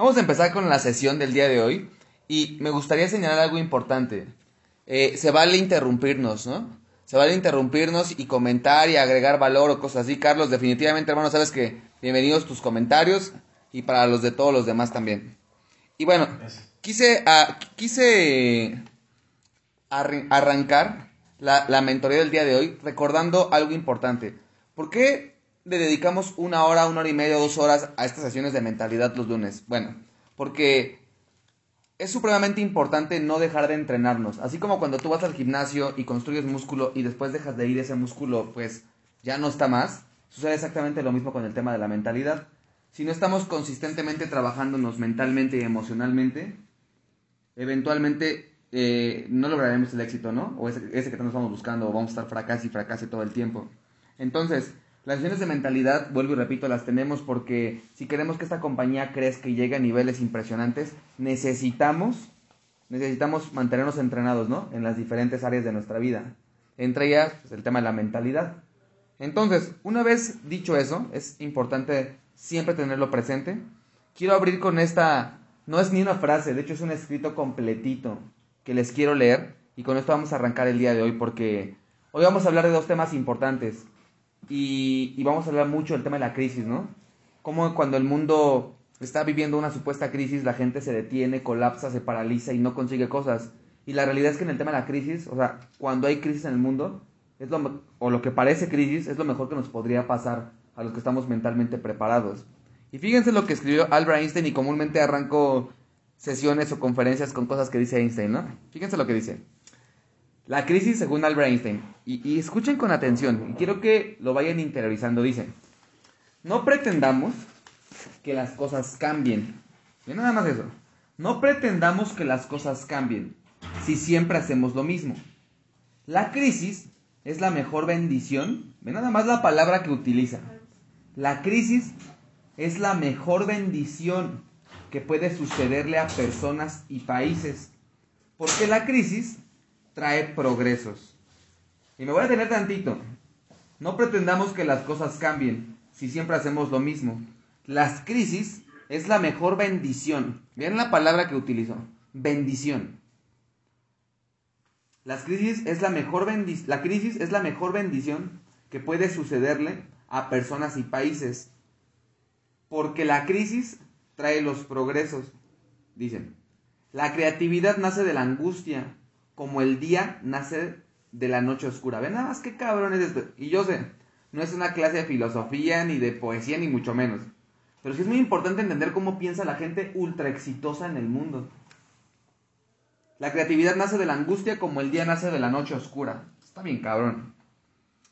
Vamos a empezar con la sesión del día de hoy y me gustaría señalar algo importante. Eh, se vale interrumpirnos, ¿no? Se vale interrumpirnos y comentar y agregar valor o cosas así. Carlos, definitivamente, hermano, sabes que bienvenidos tus comentarios y para los de todos los demás también. Y bueno, quise, ah, quise arrancar la, la mentoría del día de hoy recordando algo importante. ¿Por qué le dedicamos una hora, una hora y media, dos horas a estas sesiones de mentalidad los lunes? Bueno, porque es supremamente importante no dejar de entrenarnos. Así como cuando tú vas al gimnasio y construyes músculo y después dejas de ir ese músculo, pues ya no está más. Sucede exactamente lo mismo con el tema de la mentalidad. Si no estamos consistentemente trabajándonos mentalmente y emocionalmente, eventualmente eh, no lograremos el éxito, ¿no? O ese, ese que estamos buscando, o vamos a estar fracas y fracase todo el tiempo. Entonces, las sesiones de mentalidad, vuelvo y repito, las tenemos porque si queremos que esta compañía crezca y llegue a niveles impresionantes, necesitamos, necesitamos mantenernos entrenados, ¿no? En las diferentes áreas de nuestra vida. Entre ellas, pues, el tema de la mentalidad. Entonces, una vez dicho eso, es importante siempre tenerlo presente. Quiero abrir con esta, no es ni una frase, de hecho es un escrito completito que les quiero leer y con esto vamos a arrancar el día de hoy porque hoy vamos a hablar de dos temas importantes y, vamos a hablar mucho del tema de la crisis, ¿no? Como cuando el mundo está viviendo una supuesta crisis, la gente se detiene, colapsa, se paraliza y no consigue cosas. Y la realidad es que en el tema de la crisis, o sea, cuando hay crisis en el mundo, es lo, o lo que parece crisis, es lo mejor que nos podría pasar a los que estamos mentalmente preparados. Y fíjense lo que escribió Albert Einstein y comúnmente arranco sesiones o conferencias con cosas que dice Einstein, ¿no? Fíjense lo que dice. La crisis según Albert Einstein. Y, escuchen con atención, y quiero que lo vayan interiorizando. Dice, no pretendamos que las cosas cambien. Y nada más eso. No pretendamos que las cosas cambien si siempre hacemos lo mismo. La crisis es la mejor bendición. Ve nada más la palabra que utiliza. La crisis es la mejor bendición que puede sucederle a personas y países. Porque la crisis trae progresos. Y me voy a tener tantito. No pretendamos que las cosas cambien si siempre hacemos lo mismo. Las crisis es la mejor bendición. Vean la palabra que utilizo. Bendición. Las crisis es la mejor la crisis es la mejor bendición que puede sucederle a personas y países. Porque la crisis trae los progresos. Dicen, la creatividad nace de la angustia, como el día nace de la noche oscura. Ven nada más qué cabrón es esto. Y yo sé, no es una clase de filosofía, ni de poesía, ni mucho menos. Pero sí es muy importante entender cómo piensa la gente ultra exitosa en el mundo. La creatividad nace de la angustia como el día nace de la noche oscura. Está bien cabrón.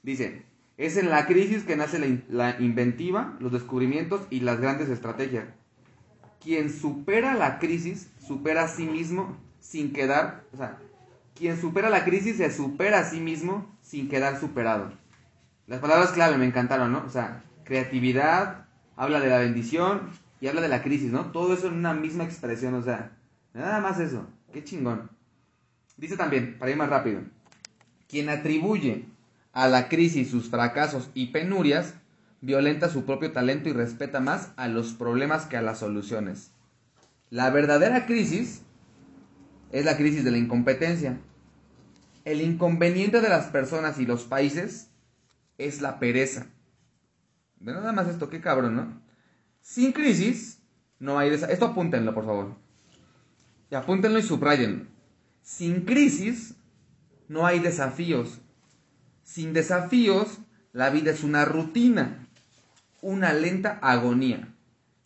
Dice, es en la crisis que nace la, la inventiva, los descubrimientos y las grandes estrategias. Quien supera la crisis, supera a sí mismo sin quedar, o sea, quien supera la crisis se supera a sí mismo sin quedar superado. Las palabras clave me encantaron, ¿no? O sea, creatividad, habla de la bendición y habla de la crisis, ¿no? Todo eso en una misma expresión, o sea, nada más eso. Qué chingón. Dice también, para ir más rápido, quien atribuye a la crisis sus fracasos y penurias, violenta su propio talento y respeta más a los problemas que a las soluciones. La verdadera crisis es la crisis de la incompetencia. El inconveniente de las personas y los países es la pereza. De nada más esto, qué cabrón, ¿no? Sin crisis no hay... Esto apúntenlo, por favor. Y apúntenlo y subrayenlo. Sin crisis no hay desafíos. Sin desafíos, la vida es una rutina, una lenta agonía.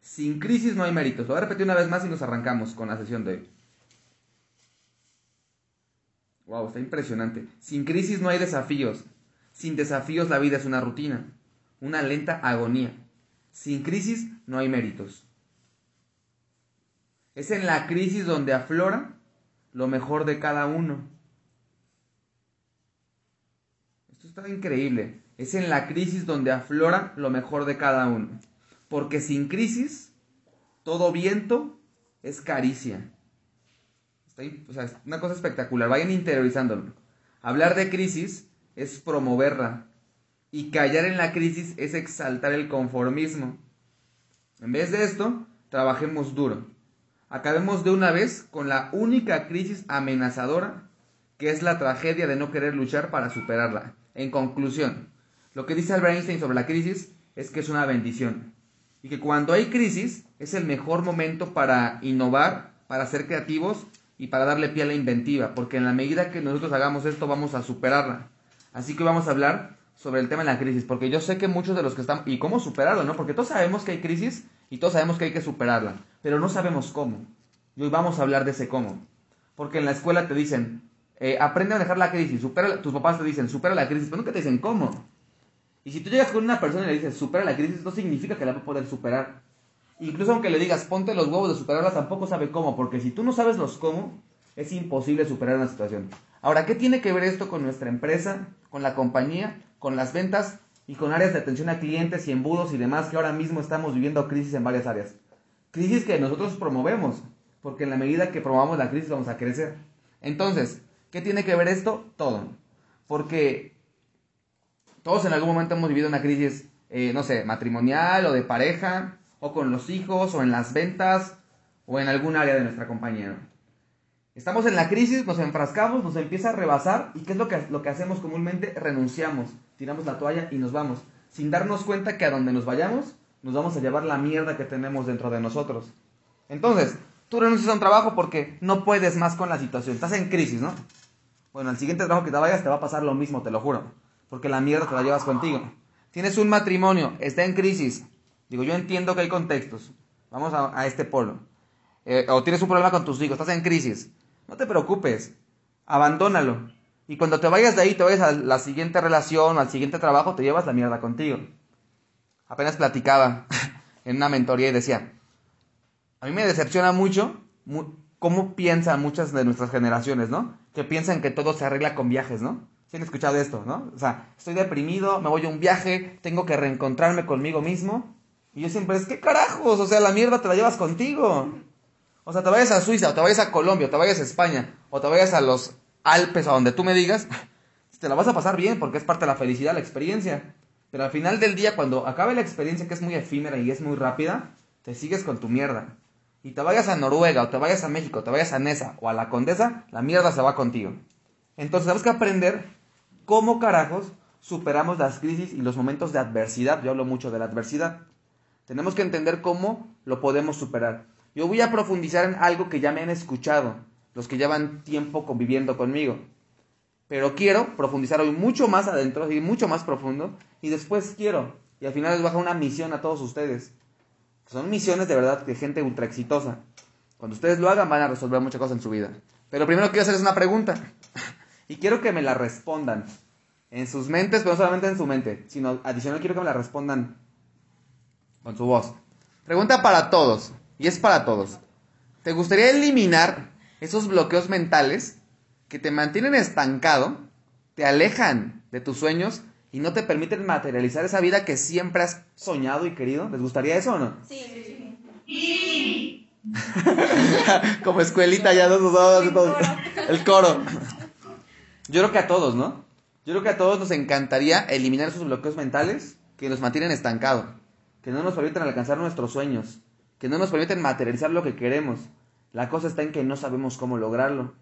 Sin crisis no hay méritos. Lo voy a repetir una vez más y nos arrancamos con la sesión de hoy. Wow, está impresionante. Sin crisis no hay desafíos. Sin desafíos la vida es una rutina, una lenta agonía. Sin crisis no hay méritos. Es en la crisis donde aflora lo mejor de cada uno. Esto está increíble. Es en la crisis donde aflora lo mejor de cada uno. Porque sin crisis, todo viento es caricia es una cosa espectacular. Vayan interiorizándolo. Hablar de crisis es promoverla. Y callar en la crisis es exaltar el conformismo. En vez de esto, trabajemos duro. Acabemos de una vez con la única crisis amenazadora que es la tragedia de no querer luchar para superarla. En conclusión, lo que dice Albert Einstein sobre la crisis es que es una bendición y que cuando hay crisis es el mejor momento para innovar, para ser creativos y para darle pie a la inventiva, porque en la medida que nosotros hagamos esto vamos a superarla. Así que vamos a hablar sobre el tema de la crisis, porque yo sé que muchos de los que están... ¿Y cómo superarlo, no? Porque todos sabemos que hay crisis y todos sabemos que hay que superarla, pero no sabemos cómo. Y hoy vamos a hablar de ese cómo. Porque en la escuela te dicen, eh, aprende a manejar la crisis, supera, tus papás te dicen, supera la crisis, pero nunca te dicen cómo. Y si tú llegas con una persona y le dices, supera la crisis, no significa que la va a poder superar. Incluso aunque le digas, ponte los huevos de superarla, tampoco sabe cómo, porque si tú no sabes los cómo, es imposible superar una situación. Ahora, ¿qué tiene que ver esto con nuestra empresa, con la compañía, con las ventas y con áreas de atención a clientes y embudos y demás que ahora mismo estamos viviendo crisis en varias áreas? Crisis que nosotros promovemos, porque en la medida que promovamos la crisis vamos a crecer. Entonces, ¿qué tiene que ver esto? Todo. Porque todos en algún momento hemos vivido una crisis, eh, no sé, matrimonial o de pareja, o con los hijos, o en las ventas, o en algún área de nuestra compañía. Estamos en la crisis, nos enfrascamos, nos empieza a rebasar, y ¿qué es lo que, lo que hacemos comúnmente? Renunciamos, tiramos la toalla y nos vamos, sin darnos cuenta que a donde nos vayamos, nos vamos a llevar la mierda que tenemos dentro de nosotros. Entonces, tú renuncias a un trabajo porque no puedes más con la situación, estás en crisis, ¿no? Bueno, al siguiente trabajo que te vayas te va a pasar lo mismo, te lo juro, porque la mierda te la llevas contigo. Tienes un matrimonio, está en crisis, Digo, yo entiendo que hay contextos. Vamos a, este polo. Eh, o tienes un problema con tus hijos, estás en crisis. No te preocupes. Abandónalo. Y cuando te vayas de ahí, te vayas a la siguiente relación, al siguiente trabajo, te llevas la mierda contigo. Apenas platicaba en una mentoría y decía, a mí me decepciona mucho cómo piensan muchas de nuestras generaciones, ¿no? Que piensan que todo se arregla con viajes, ¿no? ¿Sí han escuchado esto, no? O sea, estoy deprimido, me voy a un viaje, tengo que reencontrarme conmigo mismo y yo siempre es, ¿qué carajos? O sea, la mierda te la llevas contigo. O sea, te vayas a Suiza, o te vayas a Colombia, o te vayas a España, o te vayas a los Alpes, a donde tú me digas, te la vas a pasar bien porque es parte de la felicidad, la experiencia. Pero al final del día, cuando acabe la experiencia que es muy efímera y es muy rápida, te sigues con tu mierda. Y te vayas a Noruega, o te vayas a México, o te vayas a Nesa, o a la Condesa, la mierda se va contigo. Entonces tenemos que aprender cómo carajos superamos las crisis y los momentos de adversidad. Yo hablo mucho de la adversidad. Tenemos que entender cómo lo podemos superar. Yo voy a profundizar en algo que ya me han escuchado, los que llevan tiempo conviviendo conmigo. Pero quiero profundizar hoy mucho más adentro y mucho más profundo. Y después quiero, y al final les baja una misión a todos ustedes. Son misiones de verdad de gente ultra exitosa. Cuando ustedes lo hagan van a resolver muchas cosas en su vida. Pero primero quiero hacerles una pregunta. Y quiero que me la respondan. En sus mentes, pero no solamente en su mente, sino adicional quiero que me la respondan con su voz. Pregunta para todos, y es para todos. ¿Te gustaría eliminar esos bloqueos mentales que te mantienen estancado, te alejan de tus sueños y no te permiten materializar esa vida que siempre has soñado y querido? ¿Les gustaría eso o no? Sí. sí. Como escuelita ya dos, dos, dos, El coro. Yo creo que a todos, ¿no? Yo creo que a todos nos encantaría eliminar esos bloqueos mentales que nos mantienen estancados que no nos permiten alcanzar nuestros sueños, que no nos permiten materializar lo que queremos. La cosa está en que no sabemos cómo lograrlo.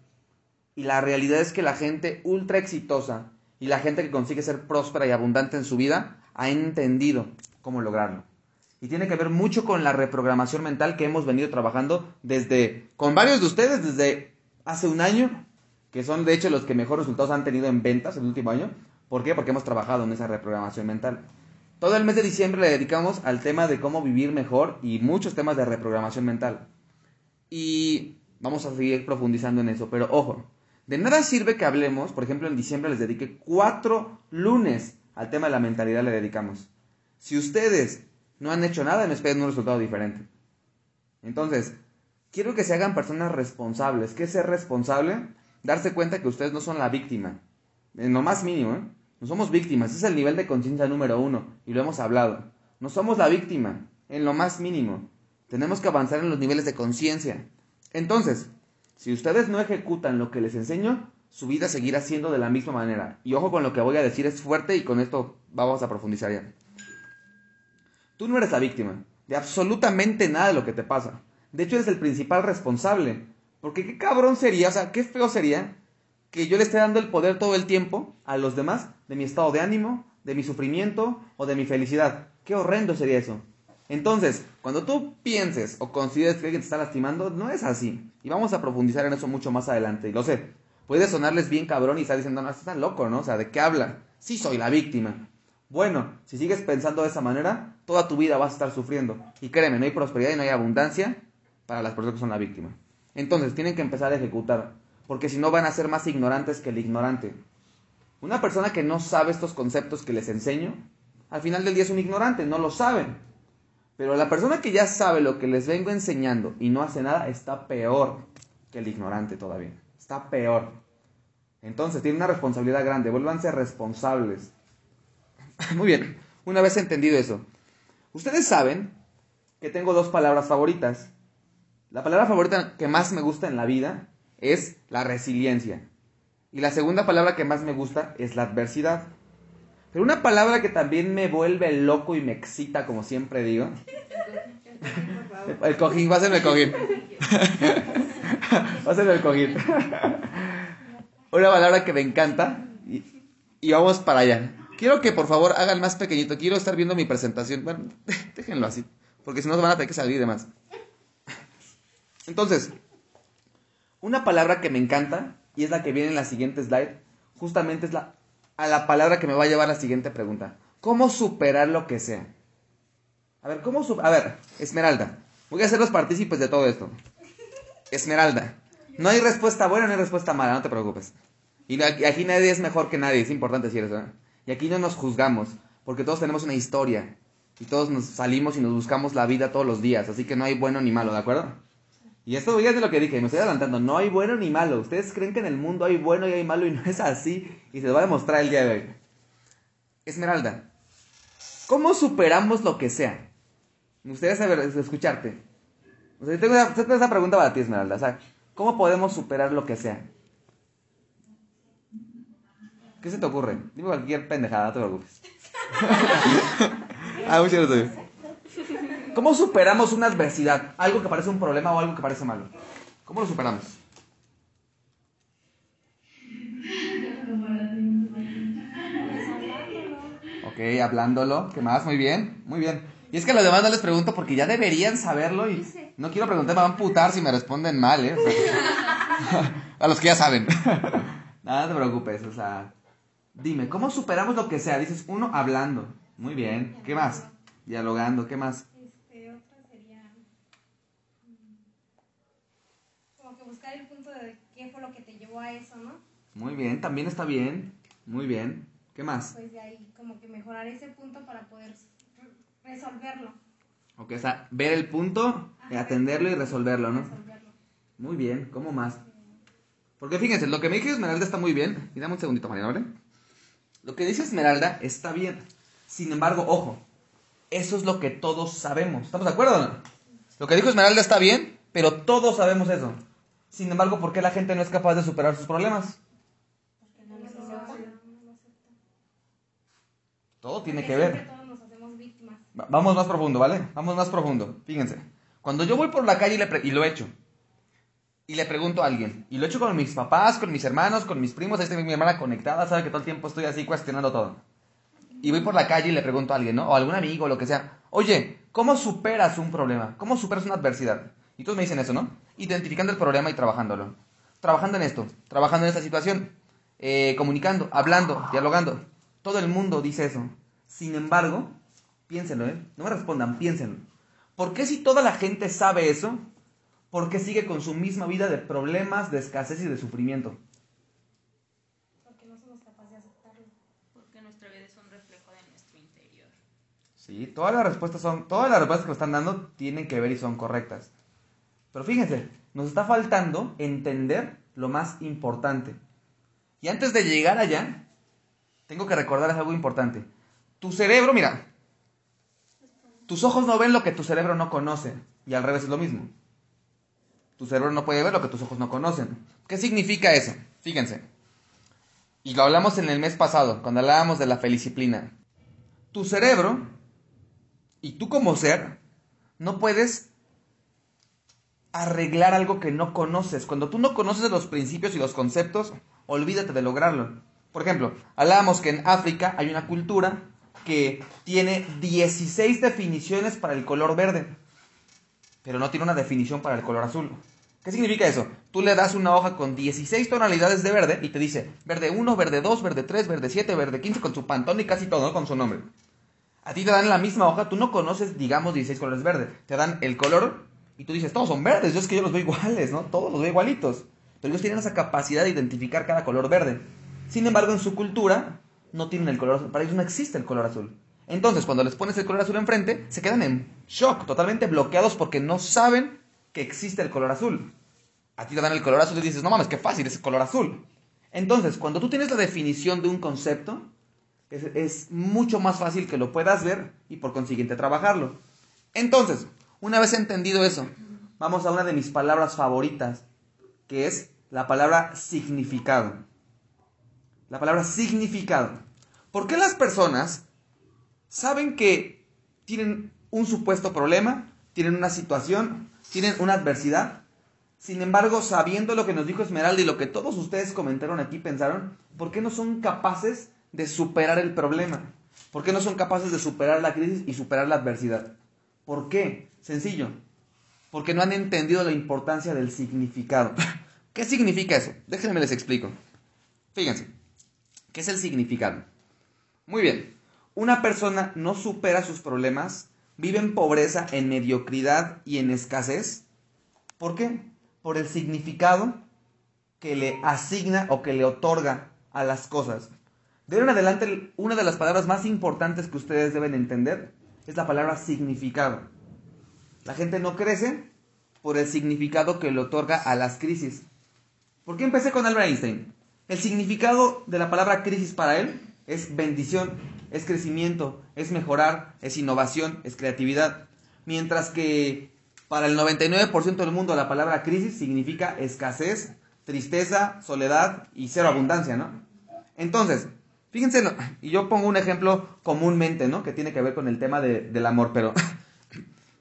Y la realidad es que la gente ultra exitosa y la gente que consigue ser próspera y abundante en su vida ha entendido cómo lograrlo. Y tiene que ver mucho con la reprogramación mental que hemos venido trabajando desde, con varios de ustedes desde hace un año, que son de hecho los que mejor resultados han tenido en ventas en el último año. ¿Por qué? Porque hemos trabajado en esa reprogramación mental. Todo el mes de diciembre le dedicamos al tema de cómo vivir mejor y muchos temas de reprogramación mental. Y vamos a seguir profundizando en eso, pero ojo, de nada sirve que hablemos, por ejemplo en diciembre les dediqué cuatro lunes al tema de la mentalidad le dedicamos. Si ustedes no han hecho nada, me esperen un resultado diferente. Entonces, quiero que se hagan personas responsables. ¿Qué es ser responsable? Darse cuenta que ustedes no son la víctima. En lo más mínimo, ¿eh? No somos víctimas, ese es el nivel de conciencia número uno, y lo hemos hablado. No somos la víctima, en lo más mínimo. Tenemos que avanzar en los niveles de conciencia. Entonces, si ustedes no ejecutan lo que les enseño, su vida seguirá siendo de la misma manera. Y ojo con lo que voy a decir, es fuerte y con esto vamos a profundizar ya. Tú no eres la víctima. de absolutamente nada de lo que te pasa. De hecho, eres el principal responsable. Porque qué cabrón sería, o sea, qué feo sería que yo le esté dando el poder todo el tiempo a los demás de mi estado de ánimo, de mi sufrimiento o de mi felicidad. Qué horrendo sería eso. Entonces, cuando tú pienses o consideres que alguien te está lastimando, no es así. Y vamos a profundizar en eso mucho más adelante. Y lo sé, puede sonarles bien cabrón y estar diciendo, no, estás loco, ¿no? O sea, ¿de qué habla? Sí soy la víctima. Bueno, si sigues pensando de esa manera, toda tu vida vas a estar sufriendo. Y créeme, no hay prosperidad y no hay abundancia para las personas que son la víctima. Entonces, tienen que empezar a ejecutar, porque si no van a ser más ignorantes que el ignorante. Una persona que no sabe estos conceptos que les enseño, al final del día es un ignorante, no lo saben. Pero la persona que ya sabe lo que les vengo enseñando y no hace nada está peor que el ignorante todavía. Está peor. Entonces tiene una responsabilidad grande. Vuélvanse responsables. Muy bien. Una vez entendido eso. Ustedes saben que tengo dos palabras favoritas. La palabra favorita que más me gusta en la vida es la resiliencia. Y la segunda palabra que más me gusta es la adversidad. Pero una palabra que también me vuelve loco y me excita, como siempre digo. El cojín, ser el cojín. Ser el cojín. Una palabra que me encanta. Y, vamos para allá. Quiero que por favor hagan más pequeñito. Quiero estar viendo mi presentación. Bueno, déjenlo así. Porque si no, van a tener que salir de más. Entonces, una palabra que me encanta, y es la que viene en la siguiente slide, justamente es la a la palabra que me va a llevar a la siguiente pregunta. ¿Cómo superar lo que sea? A ver, ¿cómo A ver, Esmeralda. Voy a ser los partícipes de todo esto. Esmeralda. No hay respuesta buena, no hay respuesta mala, no te preocupes. Y aquí nadie es mejor que nadie, es importante decir eso. ¿eh? Y aquí no nos juzgamos, porque todos tenemos una historia. Y todos nos salimos y nos buscamos la vida todos los días. Así que no hay bueno ni malo, ¿de acuerdo? Y esto es de lo que dije, me estoy adelantando, no hay bueno ni malo. Ustedes creen que en el mundo hay bueno y hay malo y no es así. Y se lo va a demostrar el día de hoy. Esmeralda, ¿cómo superamos lo que sea? Me gustaría saber, escucharte. O sea, tengo, esa, pregunta para ti, Esmeralda. O sea, ¿cómo podemos superar lo que sea? ¿Qué se te ocurre? Dime cualquier pendejada, no te preocupes. ah, muchas gracias. ¿Cómo superamos una adversidad? Algo que parece un problema o algo que parece malo. ¿Cómo lo superamos? Ok, hablándolo. ¿Qué más? Muy bien, muy bien. Y es que a los demás no les pregunto porque ya deberían saberlo y no quiero preguntar, me van a putar si me responden mal, ¿eh? a los que ya saben. Nada, no te preocupes, o sea, dime, ¿cómo superamos lo que sea? Dices, uno, hablando. Muy bien. ¿Qué más? Dialogando, ¿qué más? A eso, ¿no? Muy bien, también está bien. Muy bien. ¿Qué más? Pues de ahí, como que mejorar ese punto para poder resolverlo. Ok, o sea, ver el punto, atenderlo y resolverlo, ¿no? Muy bien, ¿cómo más? Porque fíjense, lo que me dice Esmeralda está muy bien. Y dame un segundito, Mariana, ¿vale? Lo que dice Esmeralda está bien. Sin embargo, ojo, eso es lo que todos sabemos. ¿Estamos de acuerdo? Lo que dijo Esmeralda está bien, pero todos sabemos eso. Sin embargo, ¿por qué la gente no es capaz de superar sus problemas? Todo tiene que ver. Vamos más profundo, ¿vale? Vamos más profundo. Fíjense. Cuando yo voy por la calle y, y, lo he hecho, y le pregunto a alguien, y lo he hecho con mis papás, con mis hermanos, con mis primos, ahí está mi hermana conectada, sabe que todo el tiempo estoy así cuestionando todo. Y voy por la calle y le pregunto a alguien, ¿no? O a algún amigo, o lo que sea, oye, ¿cómo superas un problema? ¿Cómo superas una adversidad? Y todos me dicen eso, ¿no? Identificando el problema y trabajándolo. Trabajando en esto, trabajando en esta situación, eh, comunicando, hablando, dialogando. Todo el mundo dice eso. Sin embargo, piénsenlo, ¿eh? No me respondan, piénsenlo. ¿Por qué si toda la gente sabe eso, por qué sigue con su misma vida de problemas, de escasez y de sufrimiento? Porque no somos capaces de aceptarlo. Porque nuestra vida es un reflejo de nuestro interior. Sí, todas las respuestas son, todas las respuestas que me están dando tienen que ver y son correctas. Pero fíjense, nos está faltando entender lo más importante. Y antes de llegar allá, tengo que recordarles algo importante. Tu cerebro, mira, tus ojos no ven lo que tu cerebro no conoce. Y al revés es lo mismo. Tu cerebro no puede ver lo que tus ojos no conocen. ¿Qué significa eso? Fíjense. Y lo hablamos en el mes pasado, cuando hablábamos de la feliciplina. Tu cerebro y tú como ser No puedes arreglar algo que no conoces. Cuando tú no conoces los principios y los conceptos, olvídate de lograrlo. Por ejemplo, hablábamos que en África hay una cultura que tiene 16 definiciones para el color verde, pero no tiene una definición para el color azul. ¿Qué significa eso? Tú le das una hoja con 16 tonalidades de verde y te dice verde 1, verde 2, verde 3, verde 7, verde 15 con su pantón y casi todo. Con su nombre. A ti te dan la misma hoja, tú no conoces, digamos, 16 colores verdes. Te dan el color y tú dices, todos son verdes, yo es que yo los veo iguales, ¿no? Todos los veo igualitos. Pero ellos tienen esa capacidad de identificar cada color verde. Sin embargo, en su cultura no tienen el color azul. Para ellos no existe el color azul. Entonces, cuando les pones el color azul enfrente, se quedan en shock, totalmente bloqueados porque no saben que existe el color azul. A ti te dan el color azul y dices, no mames, qué fácil, es el color azul. Entonces, cuando tú tienes la definición de un concepto, es, es, mucho más fácil que lo puedas ver y por consiguiente trabajarlo. Entonces, una vez entendido eso, vamos a una de mis palabras favoritas, que es la palabra significado. La palabra significado. ¿Por qué las personas saben que tienen un supuesto problema, tienen una situación, tienen una adversidad? Sin embargo, sabiendo lo que nos dijo Esmeralda y lo que todos ustedes comentaron aquí, pensaron, ¿por qué no son capaces de superar el problema? ¿Por qué no son capaces de superar la crisis y superar la adversidad? ¿Por qué? Sencillo. Porque no han entendido la importancia del significado. ¿Qué significa eso? Déjenme les explico. Fíjense, ¿qué es el significado? Muy bien, una persona no supera sus problemas, vive en pobreza, en mediocridad y en escasez. ¿Por qué? Por el significado que le asigna o que le otorga a las cosas. De ahora en adelante, una de las palabras más importantes que ustedes deben entender es la palabra significado. La gente no crece por el significado que le otorga a las crisis. ¿Por qué empecé con Albert Einstein? El significado de la palabra crisis para él es bendición, es crecimiento, es mejorar, es innovación, es creatividad. Mientras que para el 99% del mundo la palabra crisis significa escasez, tristeza, soledad y cero abundancia, ¿no? Entonces, fíjense, y yo pongo un ejemplo comúnmente, ¿no? Que tiene que ver con el tema de, del amor, pero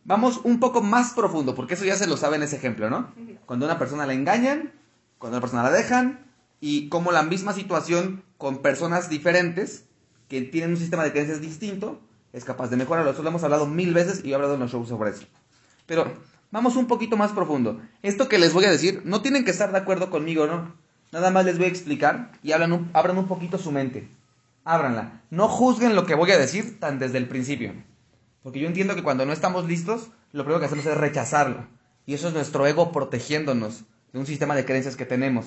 vamos un poco más profundo, porque eso ya se lo sabe en ese ejemplo, ¿no? Cuando una persona la engañan, cuando una persona la dejan, y como la misma situación con personas diferentes, que tienen un sistema de creencias distinto, es capaz de mejorarlo. Eso lo hemos hablado mil veces y he hablado en los shows sobre eso. Pero vamos un poquito más profundo. Esto que les voy a decir, no tienen que estar de acuerdo conmigo, ¿no? Nada más les voy a explicar y abran un, abran un poquito su mente. Ábranla. No juzguen lo que voy a decir tan desde el principio. Porque yo entiendo que cuando no estamos listos, lo primero que hacemos es rechazarlo. Y eso es nuestro ego protegiéndonos de un sistema de creencias que tenemos.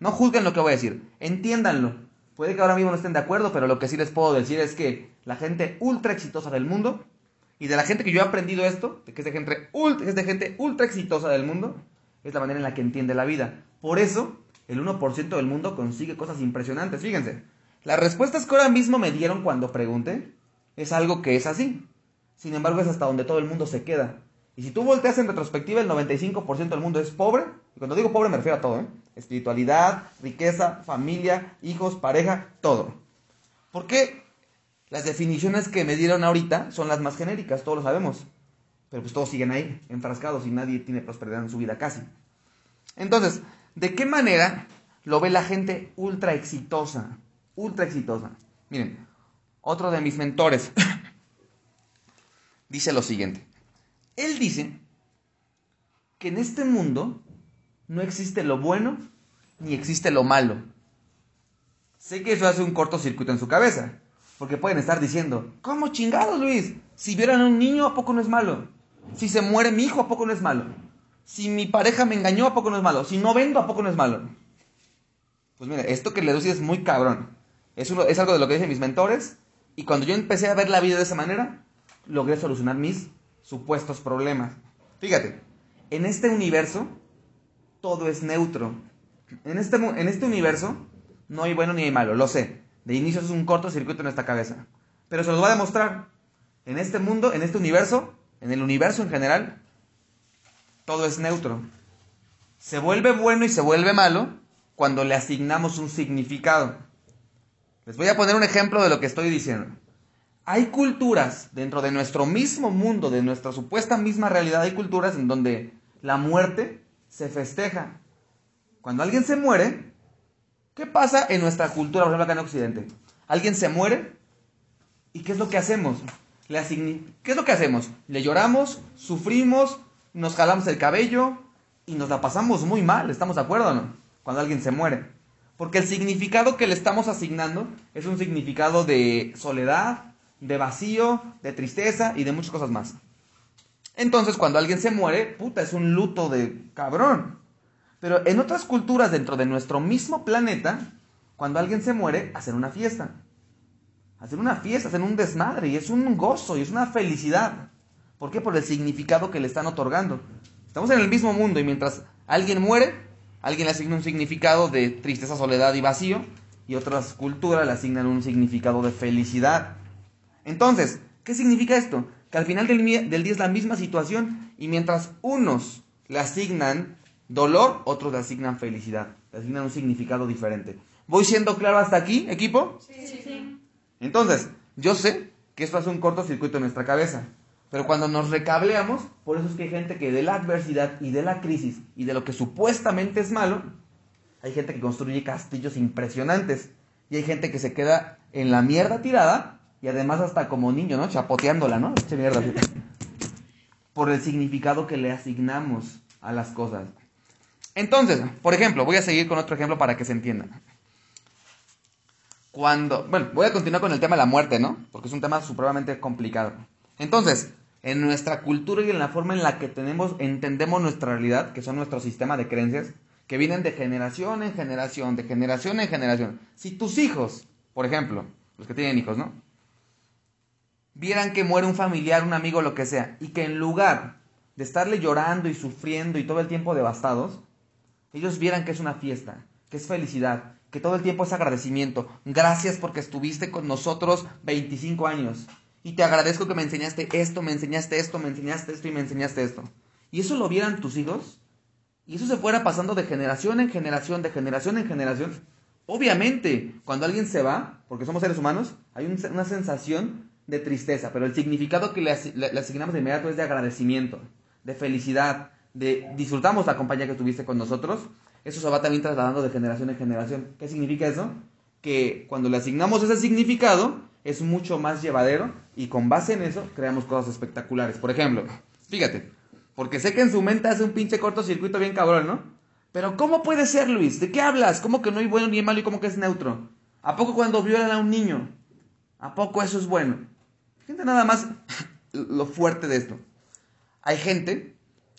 No juzguen lo que voy a decir, entiéndanlo. Puede que ahora mismo no estén de acuerdo, pero lo que sí les puedo decir es que la gente ultra exitosa del mundo, y de la gente que yo he aprendido esto, de que es de gente ultra, es de gente ultra exitosa del mundo, es la manera en la que entiende la vida. Por eso, el 1% del mundo consigue cosas impresionantes. Fíjense, las respuestas que ahora mismo me dieron cuando pregunté es algo que es así. Sin embargo, es hasta donde todo el mundo se queda. Y si tú volteas en retrospectiva, el 95% del mundo es pobre. Y cuando digo pobre me refiero a todo, ¿eh? Espiritualidad, riqueza, familia, hijos, pareja, todo. ¿Por qué? Las definiciones que me dieron ahorita son las más genéricas, todos lo sabemos. Pero pues todos siguen ahí, enfrascados y nadie tiene prosperidad en su vida casi. Entonces, ¿de qué manera lo ve la gente ultra exitosa? Ultra exitosa. Miren, otro de mis mentores dice lo siguiente. Él dice que en este mundo no existe lo bueno ni existe lo malo. Sé que eso hace un cortocircuito en su cabeza, porque pueden estar diciendo, ¿cómo chingados, Luis? Si vieran a un niño, ¿a poco no es malo? Si se muere mi hijo, ¿a poco no es malo? Si mi pareja me engañó, ¿a poco no es malo? Si no vendo, ¿a poco no es malo? Pues mire, esto que le doy es muy cabrón. Es, uno, es algo de lo que dicen mis mentores, y cuando yo empecé a ver la vida de esa manera, logré solucionar mis supuestos problemas. Fíjate, en este universo todo es neutro. En este, en este universo no hay bueno ni hay malo, lo sé. De inicio es un cortocircuito en esta cabeza. Pero se los voy a demostrar. En este mundo, en este universo, en el universo en general, todo es neutro. Se vuelve bueno y se vuelve malo cuando le asignamos un significado. Les voy a poner un ejemplo de lo que estoy diciendo. Hay culturas dentro de nuestro mismo mundo, de nuestra supuesta misma realidad, hay culturas en donde la muerte se festeja. Cuando alguien se muere, ¿qué pasa en nuestra cultura, por ejemplo, acá en Occidente? Alguien se muere y ¿qué es lo que hacemos? Le ¿Qué es lo que hacemos? Le lloramos, sufrimos, nos jalamos el cabello y nos la pasamos muy mal, ¿estamos de acuerdo o no? Cuando alguien se muere. Porque el significado que le estamos asignando es un significado de soledad, de vacío, de tristeza y de muchas cosas más. Entonces, cuando alguien se muere, puta, es un luto de cabrón. Pero en otras culturas dentro de nuestro mismo planeta, cuando alguien se muere, hacen una fiesta. Hacen una fiesta, hacen un desmadre y es un gozo y es una felicidad. ¿Por qué? Por el significado que le están otorgando. Estamos en el mismo mundo y mientras alguien muere, alguien le asigna un significado de tristeza, soledad y vacío y otras culturas le asignan un significado de felicidad. Entonces, ¿qué significa esto? Que al final del, día es la misma situación y mientras unos le asignan dolor, otros le asignan felicidad, le asignan un significado diferente. ¿Voy siendo claro hasta aquí, equipo? Sí, sí, sí. Entonces, yo sé que esto hace un cortocircuito en nuestra cabeza, pero cuando nos recableamos, por eso es que hay gente que de la adversidad y de la crisis y de lo que supuestamente es malo, hay gente que construye castillos impresionantes y hay gente que se queda en la mierda tirada y además hasta como niño, ¿no? Chapoteándola, ¿no? Eche mierda. Por el significado que le asignamos a las cosas. Entonces, por ejemplo, voy a seguir con otro ejemplo para que se entienda. Cuando, bueno, voy a continuar con el tema de la muerte, ¿no? Porque es un tema supremamente complicado. Entonces, en nuestra cultura y en la forma en la que tenemos, entendemos nuestra realidad, que son nuestro sistema de creencias, que vienen de generación en generación, de generación en generación. Si tus hijos, por ejemplo, los que tienen hijos, ¿no? Vieran que muere un familiar, un amigo, lo que sea, y que en lugar de estarle llorando y sufriendo y todo el tiempo devastados, ellos vieran que es una fiesta, que es felicidad, que todo el tiempo es agradecimiento. Gracias porque estuviste con nosotros 25 años. Y te agradezco que me enseñaste esto, me enseñaste esto, me enseñaste esto y me enseñaste esto. Y eso lo vieran tus hijos. Y eso se fuera pasando de generación en generación, de generación en generación. Obviamente, cuando alguien se va, porque somos seres humanos, hay un- una sensación de tristeza, pero el significado que le, le asignamos de inmediato es de agradecimiento, de felicidad, de disfrutamos la compañía que tuviste con nosotros. Eso se va también trasladando de generación en generación. ¿Qué significa eso? Que cuando le asignamos ese significado es mucho más llevadero y con base en eso creamos cosas espectaculares. Por ejemplo, fíjate, porque sé que en su mente hace un pinche cortocircuito bien cabrón, ¿no? Pero ¿cómo puede ser, Luis? ¿De qué hablas? ¿Cómo que no hay bueno ni hay malo y cómo que es neutro? ¿A poco cuando violan a un niño? ¿A poco eso es bueno? Fíjate nada más lo fuerte de esto. Hay gente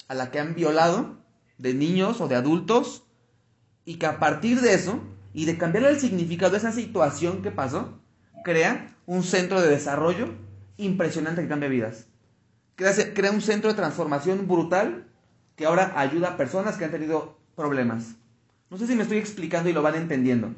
a la que han violado de niños o de adultos y que a partir de eso y de cambiarle el significado de esa situación que pasó, crea un centro de desarrollo impresionante que cambia vidas. Crea, crea un centro de transformación brutal que ahora ayuda a personas que han tenido problemas. No sé si me estoy explicando y lo van entendiendo.